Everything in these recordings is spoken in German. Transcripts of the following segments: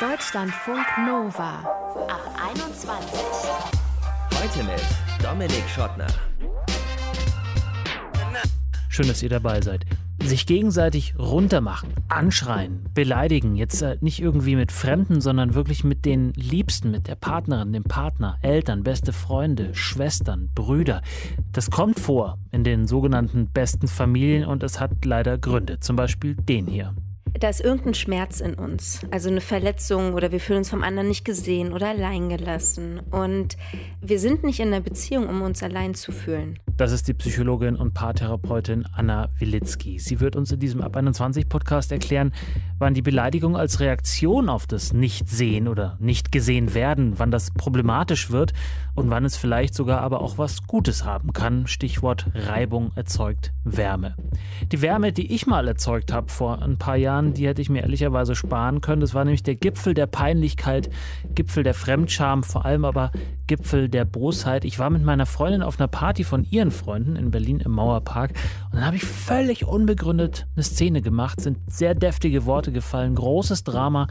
Deutschlandfunk Nova ab 21. Heute mit Dominik Schottner. Schön, dass ihr dabei seid. Sich gegenseitig runtermachen, anschreien, beleidigen, jetzt äh, nicht irgendwie mit Fremden, sondern wirklich mit den Liebsten, mit der Partnerin, dem Partner, Eltern, beste Freunde, Schwestern, Brüder. Das kommt vor in den sogenannten besten Familien und es hat leider Gründe. Zum Beispiel den hier da ist irgendein Schmerz in uns, also eine Verletzung oder wir fühlen uns vom anderen nicht gesehen oder allein gelassen. Und wir sind nicht in der Beziehung, um uns allein zu fühlen. Das ist die Psychologin und Paartherapeutin Anna Wilitzki. Sie wird uns in diesem Ab 21 Podcast erklären, wann die Beleidigung als Reaktion auf das Nichtsehen oder nicht gesehen werden, wann das problematisch wird und wann es vielleicht sogar aber auch was Gutes haben kann. Stichwort Reibung erzeugt Wärme. Die Wärme, die ich mal erzeugt habe vor ein paar Jahren, die hätte ich mir ehrlicherweise sparen können. Das war nämlich der Gipfel der Peinlichkeit, Gipfel der Fremdscham, vor allem aber Gipfel der Bosheit. Ich war mit meiner Freundin auf einer Party von ihren Freunden in Berlin im Mauerpark und dann habe ich völlig unbegründet eine Szene gemacht, sind sehr deftige Worte gefallen, großes Drama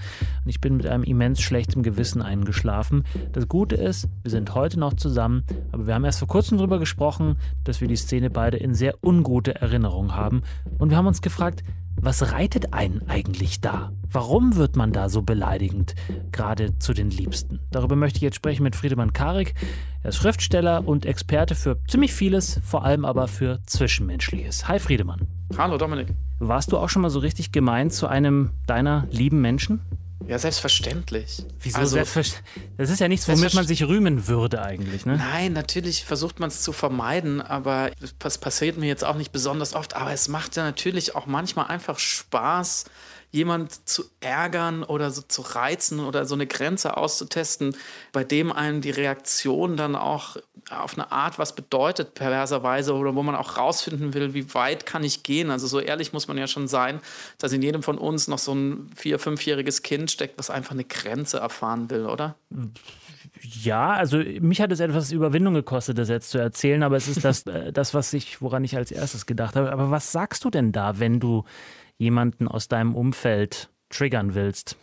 und ich bin mit einem immens schlechten Gewissen eingeschlafen. Das Gute ist, wir sind heute noch zusammen, aber wir haben erst vor kurzem darüber gesprochen, dass wir die Szene beide in sehr ungute Erinnerung haben und wir haben uns gefragt, was reitet einen eigentlich da? Warum wird man da so beleidigend, gerade zu den Liebsten? Darüber möchte ich jetzt sprechen mit Friedemann Karik. Er ist Schriftsteller und Experte für ziemlich vieles, vor allem aber für Zwischenmenschliches. Hi Friedemann. Hallo Dominik. Warst du auch schon mal so richtig gemein zu einem deiner lieben Menschen? Ja, selbstverständlich. Wieso also, selbstverständlich? Das ist ja nichts, womit man sich rühmen würde eigentlich, ne? Nein, natürlich versucht man es zu vermeiden, aber das passiert mir jetzt auch nicht besonders oft. Aber es macht ja natürlich auch manchmal einfach Spaß, jemand zu ärgern oder so zu reizen oder so eine Grenze auszutesten, bei dem einem die Reaktion dann auch auf eine Art was bedeutet, perverserweise, oder wo man auch rausfinden will, wie weit kann ich gehen. Also so ehrlich muss man ja schon sein, dass in jedem von uns noch so ein vier-, fünfjähriges Kind steckt, was einfach eine Grenze erfahren will, oder? Ja, also mich hat es etwas Überwindung gekostet, das jetzt zu erzählen, aber es ist das, äh, das was ich, woran ich als erstes gedacht habe. Aber was sagst du denn da, wenn du jemanden aus deinem Umfeld triggern willst?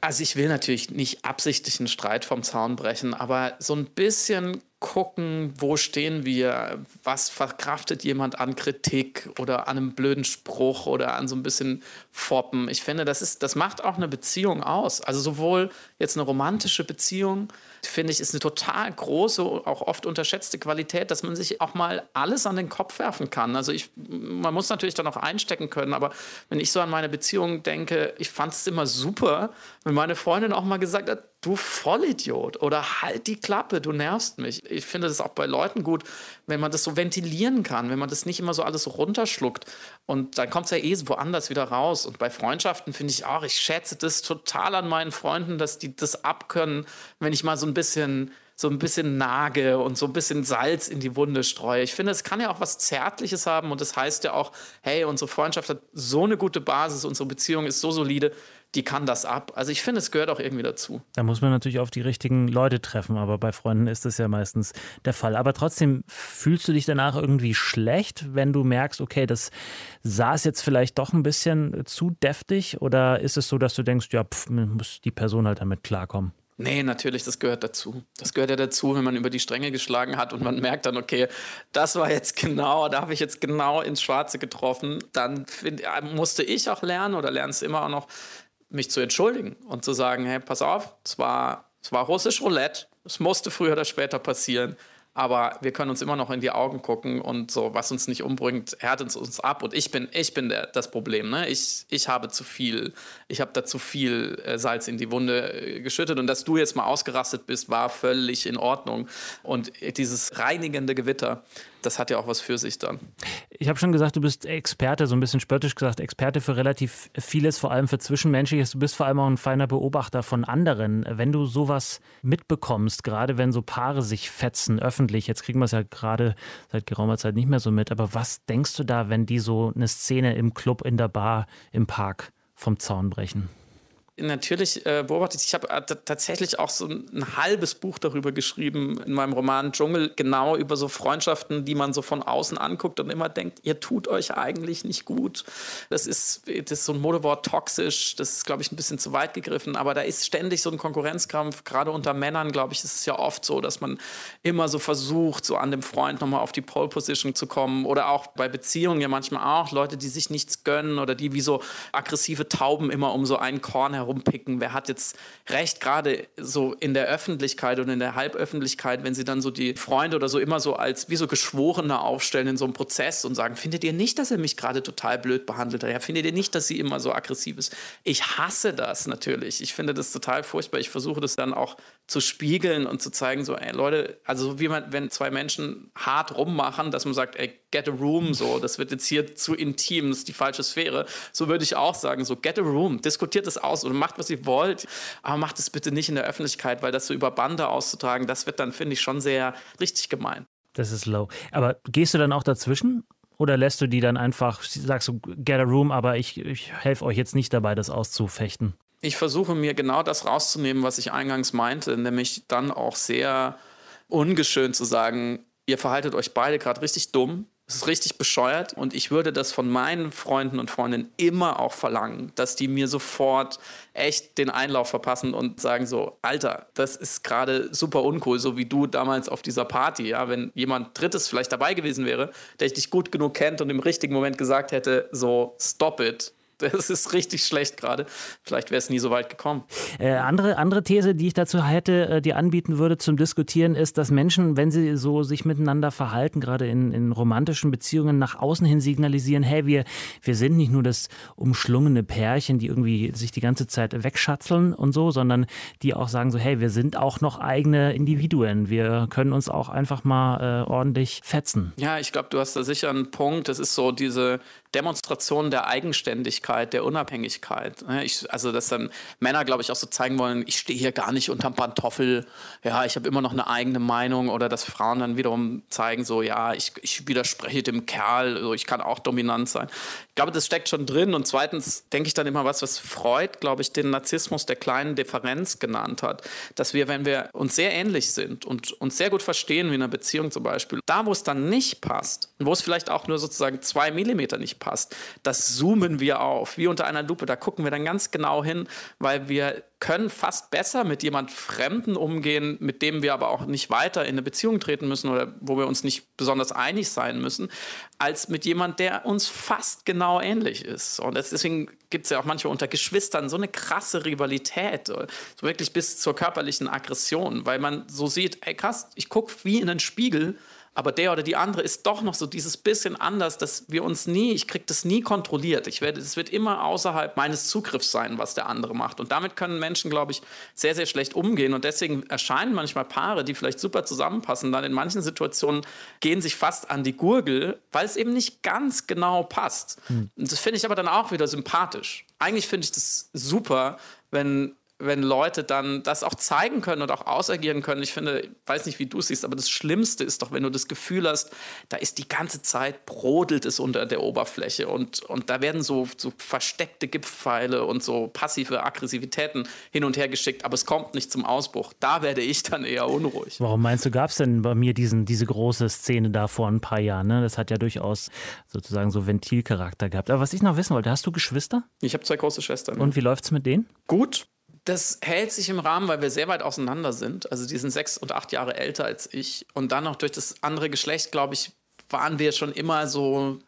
Also ich will natürlich nicht absichtlich einen Streit vom Zaun brechen, aber so ein bisschen gucken, wo stehen wir, was verkraftet jemand an Kritik oder an einem blöden Spruch oder an so ein bisschen Foppen. Ich finde, das, ist, das macht auch eine Beziehung aus. Also sowohl jetzt eine romantische Beziehung, finde ich, ist eine total große, auch oft unterschätzte Qualität, dass man sich auch mal alles an den Kopf werfen kann. Also ich, man muss natürlich dann auch einstecken können, aber wenn ich so an meine Beziehung denke, ich fand es immer super, wenn meine Freundin auch mal gesagt hat, du Vollidiot oder halt die Klappe, du nervst mich. Ich finde das auch bei Leuten gut, wenn man das so ventilieren kann, wenn man das nicht immer so alles runterschluckt und dann kommt es ja eh woanders wieder raus. Und bei Freundschaften finde ich auch, ich schätze das total an meinen Freunden, dass die das abkönnen, wenn ich mal so ein bisschen so ein bisschen nage und so ein bisschen Salz in die Wunde streue. Ich finde, es kann ja auch was Zärtliches haben und das heißt ja auch, hey, unsere Freundschaft hat so eine gute Basis, unsere Beziehung ist so solide, die kann das ab. Also ich finde, es gehört auch irgendwie dazu. Da muss man natürlich auf die richtigen Leute treffen, aber bei Freunden ist das ja meistens der Fall. Aber trotzdem fühlst du dich danach irgendwie schlecht, wenn du merkst, okay, das saß jetzt vielleicht doch ein bisschen zu deftig oder ist es so, dass du denkst, ja, pff, muss die Person halt damit klarkommen? Nee, natürlich, das gehört dazu. Das gehört ja dazu, wenn man über die Stränge geschlagen hat und man merkt dann, okay, das war jetzt genau, da habe ich jetzt genau ins Schwarze getroffen. Dann find, musste ich auch lernen oder lernst immer auch noch, mich zu entschuldigen und zu sagen, hey, pass auf, es war, es war russisch Roulette, es musste früher oder später passieren, aber wir können uns immer noch in die Augen gucken und so, was uns nicht umbringt, härtet uns ab. Und ich bin, ich bin der, das Problem. Ne? Ich, ich habe zu viel, ich habe da zu viel äh, Salz in die Wunde äh, geschüttet. Und dass du jetzt mal ausgerastet bist, war völlig in Ordnung. Und dieses reinigende Gewitter, das hat ja auch was für sich dann. Ich habe schon gesagt, du bist Experte, so ein bisschen spöttisch gesagt, Experte für relativ vieles, vor allem für Zwischenmenschliches. Du bist vor allem auch ein feiner Beobachter von anderen. Wenn du sowas mitbekommst, gerade wenn so Paare sich fetzen öffentlich, jetzt kriegen wir es ja gerade seit geraumer Zeit nicht mehr so mit, aber was denkst du da, wenn die so eine Szene im Club, in der Bar, im Park vom Zaun brechen? Natürlich äh, beobachtet. Ich habe äh, tatsächlich auch so ein, ein, halbes Buch darüber geschrieben in meinem Roman Dschungel, genau über so Freundschaften, die man so von außen anguckt und immer denkt, ihr tut euch eigentlich nicht gut. Das ist, das ist so ein Modewort toxisch, das ist, glaube ich, ein bisschen zu weit gegriffen, aber da ist ständig so ein Konkurrenzkampf, gerade unter Männern, glaube ich, ist es ja oft so, dass man immer so versucht, so an dem Freund nochmal auf die Pole Position zu kommen oder auch bei Beziehungen ja manchmal auch Leute, die sich nichts gönnen oder die wie so aggressive Tauben immer um so einen Korn herumpicken. Wer hat jetzt recht, gerade so in der Öffentlichkeit und in der Halböffentlichkeit, wenn sie dann so die Freunde oder so immer so als wie so Geschworene aufstellen in so einem Prozess und sagen, findet ihr nicht, dass er mich gerade total blöd behandelt hat? Ja, findet ihr nicht, dass sie immer so aggressiv ist? Ich hasse das natürlich. Ich finde das total furchtbar. Ich versuche das dann auch zu spiegeln und zu zeigen, so, ey Leute, also wie man, wenn zwei Menschen hart rummachen, dass man sagt, ey, get a room, so, das wird jetzt hier zu intim, das ist die falsche Sphäre. So würde ich auch sagen, so, get a room, diskutiert es aus oder macht, was ihr wollt, aber macht es bitte nicht in der Öffentlichkeit, weil das so über Bande auszutragen, das wird dann, finde ich, schon sehr richtig gemein. Das ist low. Aber gehst du dann auch dazwischen? Oder lässt du die dann einfach, sagst du, get a room, aber ich, ich helfe euch jetzt nicht dabei, das auszufechten? Ich versuche mir genau das rauszunehmen, was ich eingangs meinte, nämlich dann auch sehr ungeschönt zu sagen, ihr verhaltet euch beide gerade richtig dumm, es ist richtig bescheuert und ich würde das von meinen Freunden und Freundinnen immer auch verlangen, dass die mir sofort echt den Einlauf verpassen und sagen so, Alter, das ist gerade super uncool, so wie du damals auf dieser Party, ja, wenn jemand Drittes vielleicht dabei gewesen wäre, der dich gut genug kennt und im richtigen Moment gesagt hätte, so, stop it, das ist richtig schlecht gerade. Vielleicht wäre es nie so weit gekommen. Äh, andere, andere These, die ich dazu hätte, äh, die anbieten würde zum Diskutieren, ist, dass Menschen, wenn sie so sich miteinander verhalten, gerade in, in romantischen Beziehungen, nach außen hin signalisieren, hey, wir, wir sind nicht nur das umschlungene Pärchen, die irgendwie sich die ganze Zeit wegschatzeln und so, sondern die auch sagen so, hey, wir sind auch noch eigene Individuen. Wir können uns auch einfach mal äh, ordentlich fetzen. Ja, ich glaube, du hast da sicher einen Punkt. Das ist so diese Demonstration der Eigenständigkeit, der Unabhängigkeit. Ich, also, dass dann Männer, glaube ich, auch so zeigen wollen, ich stehe hier gar nicht unterm Pantoffel, ja, ich habe immer noch eine eigene Meinung oder dass Frauen dann wiederum zeigen, so, ja, ich, ich widerspreche dem Kerl, so, ich kann auch dominant sein. Ich glaube, das steckt schon drin. Und zweitens denke ich dann immer was, was Freud, glaube ich, den Narzissmus der kleinen Differenz genannt hat, dass wir, wenn wir uns sehr ähnlich sind und uns sehr gut verstehen, wie in einer Beziehung zum Beispiel, da, wo es dann nicht passt und wo es vielleicht auch nur sozusagen zwei Millimeter nicht passt, passt. Das zoomen wir auf, wie unter einer Lupe. Da gucken wir dann ganz genau hin, weil wir können fast besser mit jemand Fremden umgehen, mit dem wir aber auch nicht weiter in eine Beziehung treten müssen oder wo wir uns nicht besonders einig sein müssen, als mit jemand, der uns fast genau ähnlich ist. Und deswegen gibt es ja auch manchmal unter Geschwistern so eine krasse Rivalität, so wirklich bis zur körperlichen Aggression, weil man so sieht, ey krass, ich gucke wie in einen Spiegel aber der oder die andere ist doch noch so dieses bisschen anders, dass wir uns nie, ich kriege das nie kontrolliert. Ich werde, es wird immer außerhalb meines Zugriffs sein, was der andere macht. Und damit können Menschen, glaube ich, sehr, sehr schlecht umgehen. Und deswegen erscheinen manchmal Paare, die vielleicht super zusammenpassen, dann in manchen Situationen gehen sich fast an die Gurgel, weil es eben nicht ganz genau passt. Hm. Und das finde ich aber dann auch wieder sympathisch. Eigentlich finde ich das super, wenn wenn Leute dann das auch zeigen können und auch ausagieren können. Ich finde, ich weiß nicht, wie du es siehst, aber das Schlimmste ist doch, wenn du das Gefühl hast, da ist die ganze Zeit brodelt es unter der Oberfläche und, und da werden so, so versteckte Giftpfeile und so passive Aggressivitäten hin und her geschickt, aber es kommt nicht zum Ausbruch. Da werde ich dann eher unruhig. Warum meinst du, gab es denn bei mir diesen, diese große Szene da vor ein paar Jahren? Ne? Das hat ja durchaus sozusagen so Ventilcharakter gehabt. Aber was ich noch wissen wollte, hast du Geschwister? Ich habe zwei große Schwestern. Und wie läuft es mit denen? Gut. Das hält sich im Rahmen, weil wir sehr weit auseinander sind. Also die sind sechs und acht Jahre älter als ich. Und dann noch durch das andere Geschlecht, glaube ich, waren wir schon immer so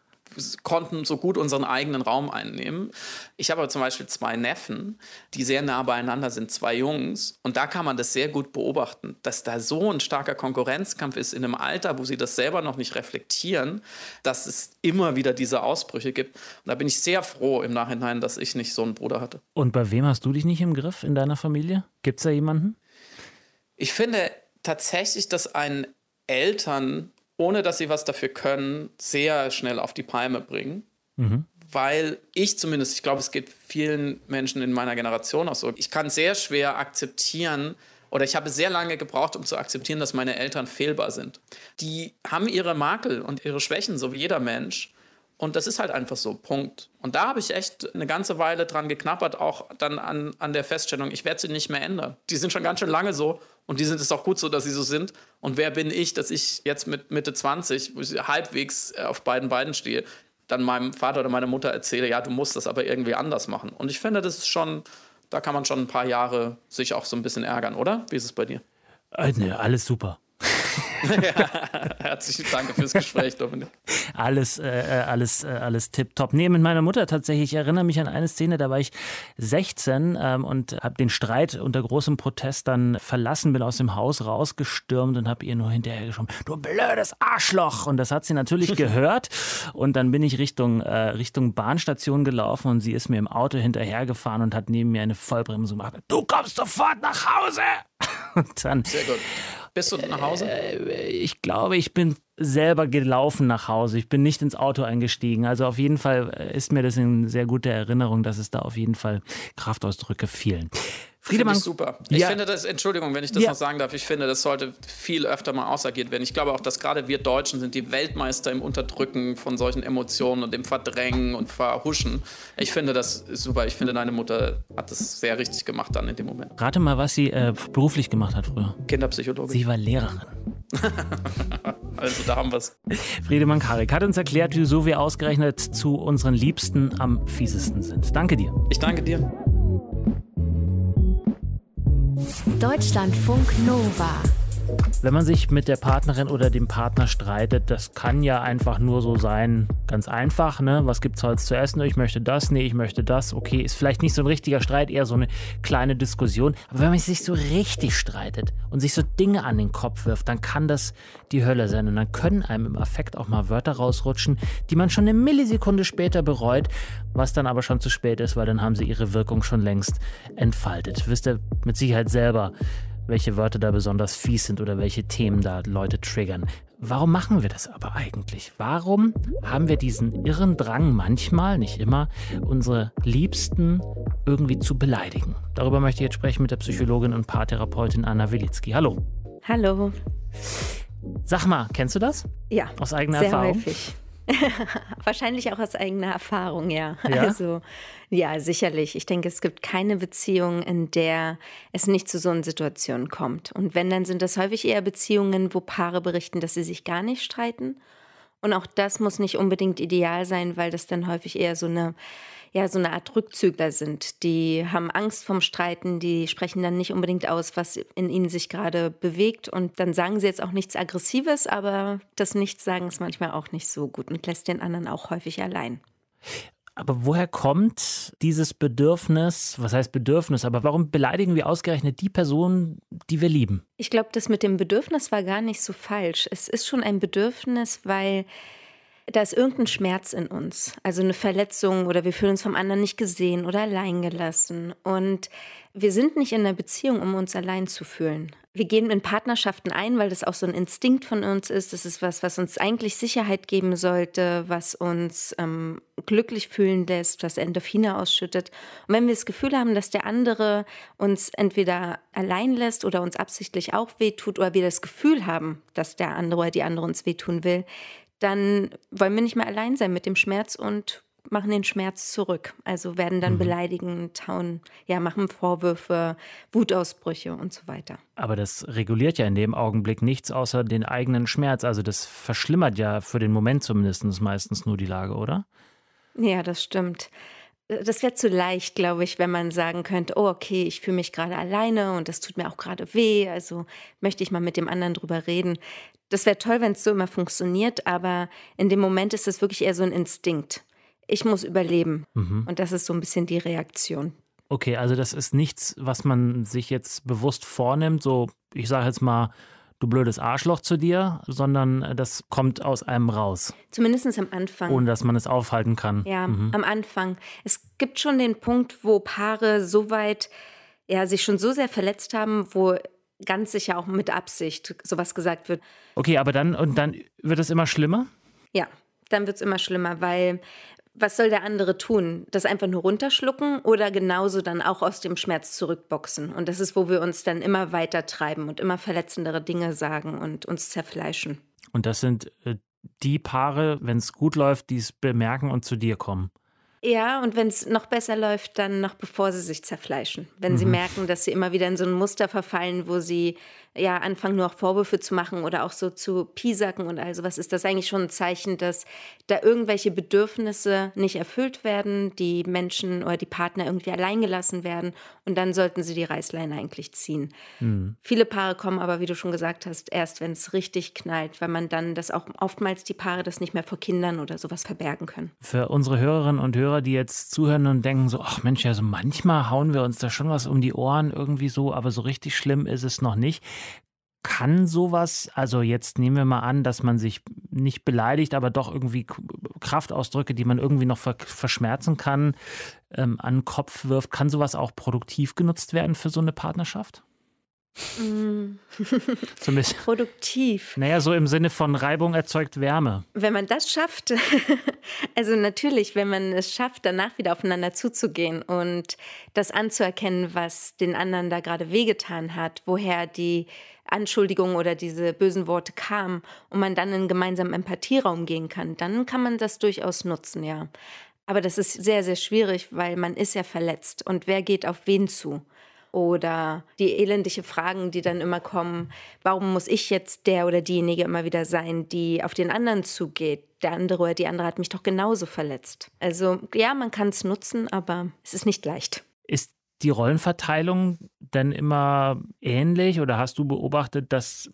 konnten so gut unseren eigenen Raum einnehmen. Ich habe aber zum Beispiel zwei Neffen, die sehr nah beieinander sind, zwei Jungs. Und da kann man das sehr gut beobachten, dass da so ein starker Konkurrenzkampf ist in einem Alter, wo sie das selber noch nicht reflektieren, dass es immer wieder diese Ausbrüche gibt. Und da bin ich sehr froh im Nachhinein, dass ich nicht so einen Bruder hatte. Und bei wem hast du dich nicht im Griff in deiner Familie? Gibt es da jemanden? Ich finde tatsächlich, dass ein Eltern ohne dass sie was dafür können, sehr schnell auf die Palme bringen. Mhm. Weil ich zumindest, ich glaube, es geht vielen Menschen in meiner Generation auch so, ich kann sehr schwer akzeptieren, oder ich habe sehr lange gebraucht, um zu akzeptieren, dass meine Eltern fehlbar sind. Die haben ihre Makel und ihre Schwächen, so wie jeder Mensch. Und das ist halt einfach so, Punkt. Und da habe ich echt eine ganze Weile dran geknappert, auch dann an, an der Feststellung, ich werde sie nicht mehr ändern. Die sind schon ganz schön lange so und die sind es auch gut so, dass sie so sind. Und wer bin ich, dass ich jetzt mit Mitte 20, wo ich halbwegs auf beiden Beinen stehe, dann meinem Vater oder meiner Mutter erzähle, ja, du musst das aber irgendwie anders machen. Und ich finde, das ist schon, da kann man schon ein paar Jahre sich auch so ein bisschen ärgern, oder? Wie ist es bei dir? Äh, nee, alles super. ja, herzlichen Dank fürs Gespräch, Dominik. Alles, äh, äh alles, äh, alles tipptopp. Nee, mit meiner Mutter tatsächlich. Ich erinnere mich an eine Szene, da war ich 16 ähm, und habe den Streit unter großem Protest dann verlassen, bin aus dem Haus rausgestürmt und habe ihr nur hinterher geschoben, du blödes Arschloch. Und das hat sie natürlich gehört. Und dann bin ich Richtung, äh, Richtung Bahnstation gelaufen und sie ist mir im Auto hinterhergefahren und hat neben mir eine Vollbremse gemacht. Du kommst sofort nach Hause! Und dann, Sehr gut. Bist du nach Hause? Äh, ich glaube, ich bin selber gelaufen nach Hause. Ich bin nicht ins Auto eingestiegen. Also auf jeden Fall ist mir das in sehr guter Erinnerung, dass es da auf jeden Fall Kraftausdrücke fielen. Friedemann. Ich super. Ich ja. finde das, Entschuldigung, wenn ich das ja. noch sagen darf, ich finde, das sollte viel öfter mal ausagiert werden. Ich glaube auch, dass gerade wir Deutschen sind die Weltmeister im Unterdrücken von solchen Emotionen und im Verdrängen und Verhuschen. Ich finde das super. Ich finde, deine Mutter hat das sehr richtig gemacht dann in dem Moment. Rate mal, was sie äh, beruflich gemacht hat früher. Kinderpsychologin. Sie war Lehrerin. also da haben wir es. Friedemann Karik hat uns erklärt, wieso wir ausgerechnet zu unseren Liebsten am fiesesten sind. Danke dir. Ich danke dir. Deutschlandfunk Nova. Wenn man sich mit der Partnerin oder dem Partner streitet, das kann ja einfach nur so sein, ganz einfach, ne? Was gibt's heute zu essen? Ich möchte das, nee, ich möchte das. Okay, ist vielleicht nicht so ein richtiger Streit, eher so eine kleine Diskussion. Aber wenn man sich so richtig streitet und sich so Dinge an den Kopf wirft, dann kann das die Hölle sein. Und dann können einem im Affekt auch mal Wörter rausrutschen, die man schon eine Millisekunde später bereut, was dann aber schon zu spät ist, weil dann haben sie ihre Wirkung schon längst entfaltet. Wisst ihr mit Sicherheit selber, welche Wörter da besonders fies sind oder welche Themen da Leute triggern. Warum machen wir das aber eigentlich? Warum haben wir diesen irren Drang manchmal, nicht immer, unsere Liebsten irgendwie zu beleidigen? Darüber möchte ich jetzt sprechen mit der Psychologin und Paartherapeutin Anna Wilitzki. Hallo. Hallo. Sag mal, kennst du das? Ja. Aus eigener sehr Erfahrung? Häufig. Wahrscheinlich auch aus eigener Erfahrung, ja. ja. Also, ja, sicherlich. Ich denke, es gibt keine Beziehung, in der es nicht zu so einer Situation kommt. Und wenn, dann sind das häufig eher Beziehungen, wo Paare berichten, dass sie sich gar nicht streiten. Und auch das muss nicht unbedingt ideal sein, weil das dann häufig eher so eine ja so eine Art Rückzügler sind. Die haben Angst vom Streiten, die sprechen dann nicht unbedingt aus, was in ihnen sich gerade bewegt. Und dann sagen sie jetzt auch nichts Aggressives, aber das Nichtsagen ist manchmal auch nicht so gut und lässt den anderen auch häufig allein. Aber woher kommt dieses Bedürfnis, was heißt Bedürfnis, aber warum beleidigen wir ausgerechnet die Person, die wir lieben? Ich glaube, das mit dem Bedürfnis war gar nicht so falsch. Es ist schon ein Bedürfnis, weil da ist irgendein Schmerz in uns, also eine Verletzung oder wir fühlen uns vom anderen nicht gesehen oder allein gelassen. Und wir sind nicht in einer Beziehung, um uns allein zu fühlen. Wir gehen in Partnerschaften ein, weil das auch so ein Instinkt von uns ist. Das ist was, was uns eigentlich Sicherheit geben sollte, was uns ähm, glücklich fühlen lässt, was Endorphine ausschüttet. Und wenn wir das Gefühl haben, dass der andere uns entweder allein lässt oder uns absichtlich auch wehtut, oder wir das Gefühl haben, dass der andere oder die andere uns wehtun will, dann wollen wir nicht mehr allein sein mit dem Schmerz und machen den Schmerz zurück. Also werden dann mhm. beleidigend, hauen, ja, machen Vorwürfe, Wutausbrüche und so weiter. Aber das reguliert ja in dem Augenblick nichts außer den eigenen Schmerz. Also das verschlimmert ja für den Moment zumindest meistens nur die Lage, oder? Ja, das stimmt. Das wäre zu leicht, glaube ich, wenn man sagen könnte, oh okay, ich fühle mich gerade alleine und das tut mir auch gerade weh, also möchte ich mal mit dem anderen drüber reden. Das wäre toll, wenn es so immer funktioniert, aber in dem Moment ist es wirklich eher so ein Instinkt. Ich muss überleben. Mhm. Und das ist so ein bisschen die Reaktion. Okay, also das ist nichts, was man sich jetzt bewusst vornimmt, so ich sage jetzt mal, du blödes Arschloch zu dir, sondern das kommt aus einem raus. Zumindest am Anfang. Ohne dass man es aufhalten kann. Ja, mhm. am Anfang. Es gibt schon den Punkt, wo Paare so weit, ja, sich schon so sehr verletzt haben, wo ganz sicher auch mit Absicht sowas gesagt wird. Okay, aber dann und dann wird es immer schlimmer? Ja, dann wird es immer schlimmer, weil was soll der andere tun? Das einfach nur runterschlucken oder genauso dann auch aus dem Schmerz zurückboxen? Und das ist, wo wir uns dann immer weiter treiben und immer verletzendere Dinge sagen und uns zerfleischen. Und das sind äh, die Paare, wenn es gut läuft, die es bemerken und zu dir kommen. Ja, und wenn es noch besser läuft, dann noch bevor sie sich zerfleischen. Wenn mhm. sie merken, dass sie immer wieder in so ein Muster verfallen, wo sie ja anfangen, nur auch Vorwürfe zu machen oder auch so zu piesacken und all sowas, ist das eigentlich schon ein Zeichen, dass da irgendwelche Bedürfnisse nicht erfüllt werden, die Menschen oder die Partner irgendwie alleingelassen werden und dann sollten sie die Reißleine eigentlich ziehen. Mhm. Viele Paare kommen aber, wie du schon gesagt hast, erst wenn es richtig knallt, weil man dann das auch oftmals die Paare das nicht mehr vor Kindern oder sowas verbergen können. Für unsere Hörerinnen und Hörer, die jetzt zuhören und denken so, ach Mensch, also manchmal hauen wir uns da schon was um die Ohren irgendwie so, aber so richtig schlimm ist es noch nicht. Kann sowas, also jetzt nehmen wir mal an, dass man sich nicht beleidigt, aber doch irgendwie Kraftausdrücke, die man irgendwie noch verschmerzen kann, ähm, an den Kopf wirft, kann sowas auch produktiv genutzt werden für so eine Partnerschaft? Mm. so Produktiv. Naja, so im Sinne von Reibung erzeugt Wärme. Wenn man das schafft, also natürlich, wenn man es schafft, danach wieder aufeinander zuzugehen und das anzuerkennen, was den anderen da gerade wehgetan hat, woher die Anschuldigungen oder diese bösen Worte kamen und man dann in gemeinsamen Empathieraum gehen kann, dann kann man das durchaus nutzen, ja. Aber das ist sehr, sehr schwierig, weil man ist ja verletzt und wer geht auf wen zu? Oder die elendige Fragen, die dann immer kommen, warum muss ich jetzt der oder diejenige immer wieder sein, die auf den anderen zugeht? Der andere oder die andere hat mich doch genauso verletzt. Also ja, man kann es nutzen, aber es ist nicht leicht. Ist die Rollenverteilung denn immer ähnlich oder hast du beobachtet, dass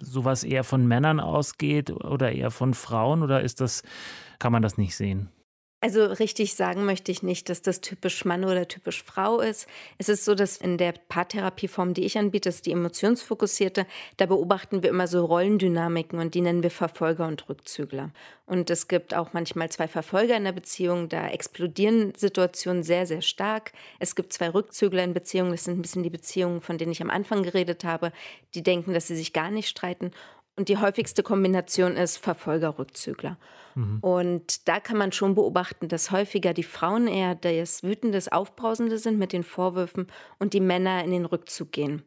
sowas eher von Männern ausgeht oder eher von Frauen oder ist das, kann man das nicht sehen? Also richtig sagen möchte ich nicht, dass das typisch Mann oder typisch Frau ist. Es ist so, dass in der Paartherapieform, die ich anbiete, ist die emotionsfokussierte, da beobachten wir immer so Rollendynamiken und die nennen wir Verfolger und Rückzügler. Und es gibt auch manchmal zwei Verfolger in der Beziehung, da explodieren Situationen sehr, sehr stark. Es gibt zwei Rückzügler in Beziehungen, das sind ein bisschen die Beziehungen, von denen ich am Anfang geredet habe, die denken, dass sie sich gar nicht streiten. Und die häufigste Kombination ist Verfolger-Rückzügler. Mhm. Und da kann man schon beobachten, dass häufiger die Frauen eher das Wütende, Aufbrausende sind mit den Vorwürfen und die Männer in den Rückzug gehen.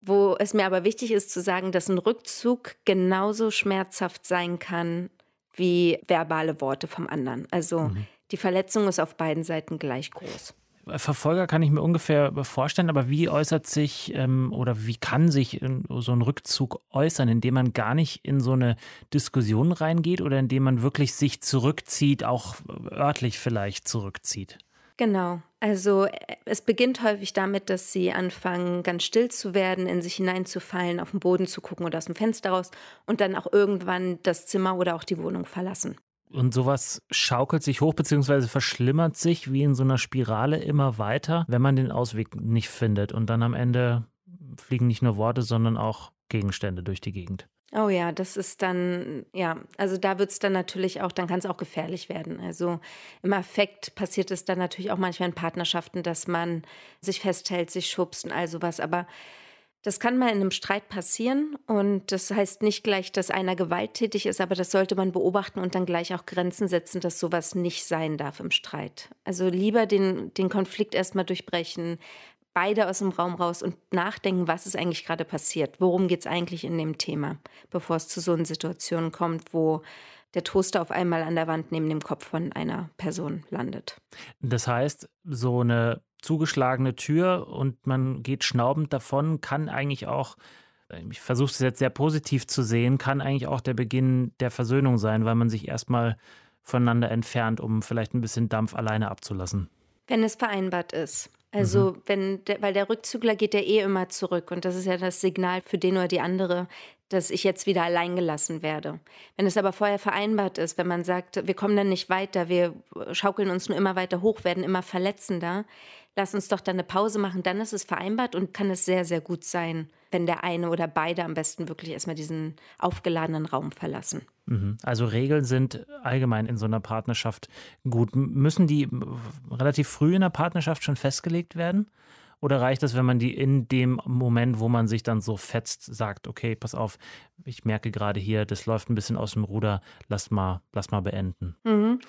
Wo es mir aber wichtig ist zu sagen, dass ein Rückzug genauso schmerzhaft sein kann wie verbale Worte vom anderen. Also mhm. die Verletzung ist auf beiden Seiten gleich groß. Verfolger kann ich mir ungefähr vorstellen, aber wie äußert sich ähm, oder wie kann sich so ein Rückzug äußern, indem man gar nicht in so eine Diskussion reingeht oder indem man wirklich sich zurückzieht, auch örtlich vielleicht zurückzieht? Genau. Also es beginnt häufig damit, dass sie anfangen, ganz still zu werden, in sich hineinzufallen, auf den Boden zu gucken oder aus dem Fenster raus und dann auch irgendwann das Zimmer oder auch die Wohnung verlassen. Und sowas schaukelt sich hoch bzw. verschlimmert sich wie in so einer Spirale immer weiter, wenn man den Ausweg nicht findet. Und dann am Ende fliegen nicht nur Worte, sondern auch Gegenstände durch die Gegend. Oh ja, das ist dann, ja, also da wird es dann natürlich auch, dann kann es auch gefährlich werden. Also im Affekt passiert es dann natürlich auch manchmal in Partnerschaften, dass man sich festhält, sich schubst und all sowas. Aber das kann mal in einem Streit passieren und das heißt nicht gleich, dass einer gewalttätig ist, aber das sollte man beobachten und dann gleich auch Grenzen setzen, dass sowas nicht sein darf im Streit. Also lieber den, den Konflikt erstmal durchbrechen, beide aus dem Raum raus und nachdenken, was ist eigentlich gerade passiert, worum geht es eigentlich in dem Thema, bevor es zu so einer Situation kommt, wo der Toaster auf einmal an der Wand neben dem Kopf von einer Person landet. Das heißt, so eine zugeschlagene Tür und man geht schnaubend davon, kann eigentlich auch, ich versuche es jetzt sehr positiv zu sehen, kann eigentlich auch der Beginn der Versöhnung sein, weil man sich erstmal voneinander entfernt, um vielleicht ein bisschen Dampf alleine abzulassen. Wenn es vereinbart ist. Also, mhm. wenn, der, weil der Rückzügler geht ja eh immer zurück und das ist ja das Signal für den oder die andere, dass ich jetzt wieder allein gelassen werde. Wenn es aber vorher vereinbart ist, wenn man sagt, wir kommen dann nicht weiter, wir schaukeln uns nur immer weiter hoch, werden immer verletzender, lass uns doch dann eine Pause machen, dann ist es vereinbart und kann es sehr, sehr gut sein, wenn der eine oder beide am besten wirklich erstmal diesen aufgeladenen Raum verlassen. Mhm. Also Regeln sind allgemein in so einer Partnerschaft gut. Müssen die relativ früh in der Partnerschaft schon festgelegt werden? Oder reicht es, wenn man die in dem Moment, wo man sich dann so fetzt, sagt, okay, pass auf, ich merke gerade hier, das läuft ein bisschen aus dem Ruder, lass mal, lass mal beenden. Mhm.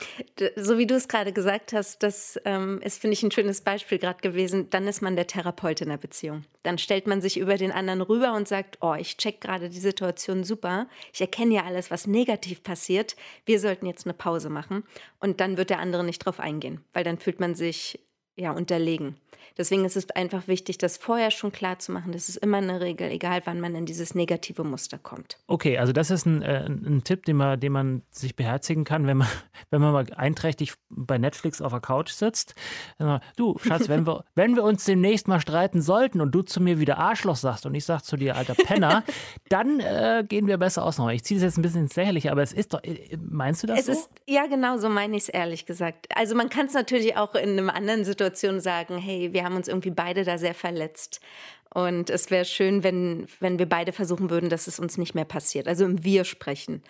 So wie du es gerade gesagt hast, das ähm, ist, finde ich, ein schönes Beispiel gerade gewesen. Dann ist man der Therapeut in der Beziehung. Dann stellt man sich über den anderen rüber und sagt, oh, ich check gerade die Situation super. Ich erkenne ja alles, was negativ passiert. Wir sollten jetzt eine Pause machen. Und dann wird der andere nicht drauf eingehen, weil dann fühlt man sich ja unterlegen. Deswegen ist es einfach wichtig, das vorher schon klar zu machen. Das ist immer eine Regel, egal wann man in dieses negative Muster kommt. Okay, also das ist ein, äh, ein Tipp, den man, den man sich beherzigen kann, wenn man, wenn man mal einträchtig bei Netflix auf der Couch sitzt. Du, Schatz, wenn wir, wenn wir uns demnächst mal streiten sollten und du zu mir wieder Arschloch sagst und ich sag zu dir, alter Penner, dann äh, gehen wir besser aus. Ich ziehe das jetzt ein bisschen ins Lächerliche, aber es ist doch, äh, meinst du das es so? Ist, ja, genau so meine ich es ehrlich gesagt. Also man kann es natürlich auch in einer anderen Situation sagen, hey, wir haben uns irgendwie beide da sehr verletzt. Und es wäre schön, wenn, wenn wir beide versuchen würden, dass es uns nicht mehr passiert. Also im Wir sprechen.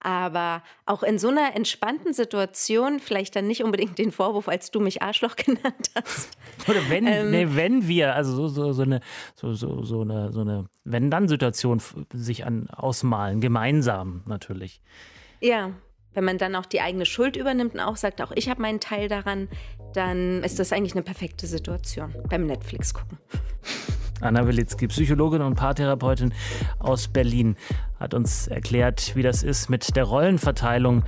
Aber auch in so einer entspannten Situation, vielleicht dann nicht unbedingt den Vorwurf, als du mich Arschloch genannt hast. Oder wenn, ähm, nee, wenn wir, also so, so, so eine, so, so, so eine, so eine Wenn-Dann-Situation sich an, ausmalen, gemeinsam natürlich. Ja, wenn man dann auch die eigene Schuld übernimmt und auch sagt, auch ich habe meinen Teil daran, dann ist das eigentlich eine perfekte Situation beim Netflix gucken. Anna Wilitzki, Psychologin und Paartherapeutin aus Berlin, hat uns erklärt, wie das ist mit der Rollenverteilung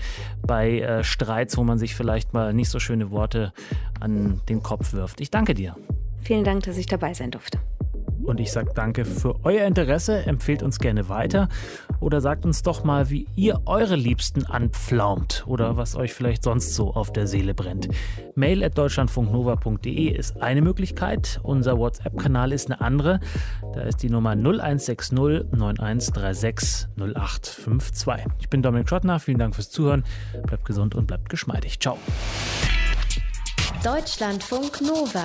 bei äh, Streits, wo man sich vielleicht mal nicht so schöne Worte an den Kopf wirft. Ich danke dir. Vielen Dank, dass ich dabei sein durfte. Und ich sage danke für euer Interesse. Empfehlt uns gerne weiter oder sagt uns doch mal, wie ihr eure Liebsten anpflaumt oder was euch vielleicht sonst so auf der Seele brennt. Mail at deutschlandfunknova.de ist eine Möglichkeit. Unser WhatsApp-Kanal ist eine andere. Da ist die Nummer 0160 9136 0852. Ich bin Dominik Schottner. Vielen Dank fürs Zuhören. Bleibt gesund und bleibt geschmeidig. Ciao. Deutschlandfunk Nova.